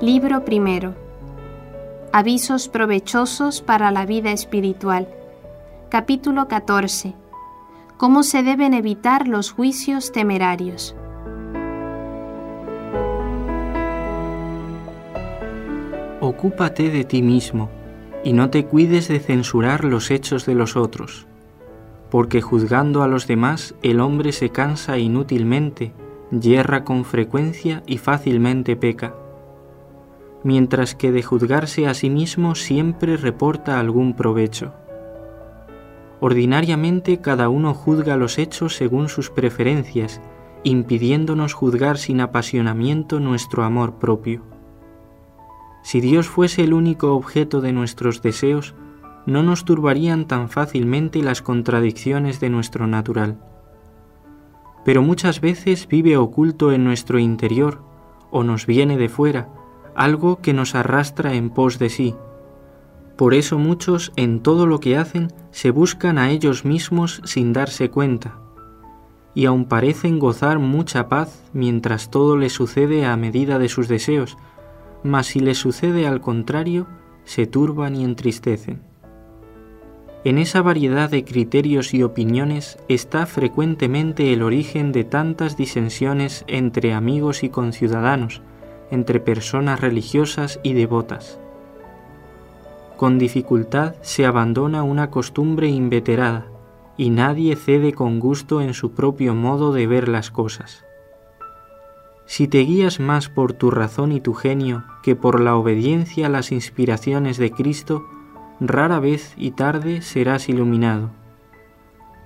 Libro primero. Avisos provechosos para la vida espiritual. Capítulo 14. Cómo se deben evitar los juicios temerarios. Ocúpate de ti mismo y no te cuides de censurar los hechos de los otros, porque juzgando a los demás el hombre se cansa inútilmente, yerra con frecuencia y fácilmente peca, mientras que de juzgarse a sí mismo siempre reporta algún provecho. Ordinariamente cada uno juzga los hechos según sus preferencias, impidiéndonos juzgar sin apasionamiento nuestro amor propio. Si Dios fuese el único objeto de nuestros deseos, no nos turbarían tan fácilmente las contradicciones de nuestro natural. Pero muchas veces vive oculto en nuestro interior o nos viene de fuera algo que nos arrastra en pos de sí. Por eso muchos en todo lo que hacen se buscan a ellos mismos sin darse cuenta, y aun parecen gozar mucha paz mientras todo les sucede a medida de sus deseos, mas si les sucede al contrario, se turban y entristecen. En esa variedad de criterios y opiniones está frecuentemente el origen de tantas disensiones entre amigos y conciudadanos, entre personas religiosas y devotas. Con dificultad se abandona una costumbre inveterada y nadie cede con gusto en su propio modo de ver las cosas. Si te guías más por tu razón y tu genio que por la obediencia a las inspiraciones de Cristo, rara vez y tarde serás iluminado,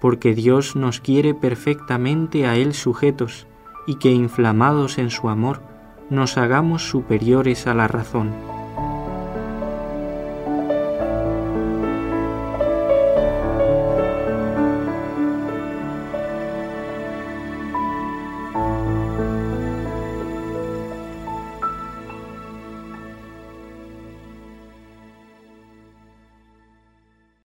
porque Dios nos quiere perfectamente a Él sujetos y que inflamados en su amor nos hagamos superiores a la razón.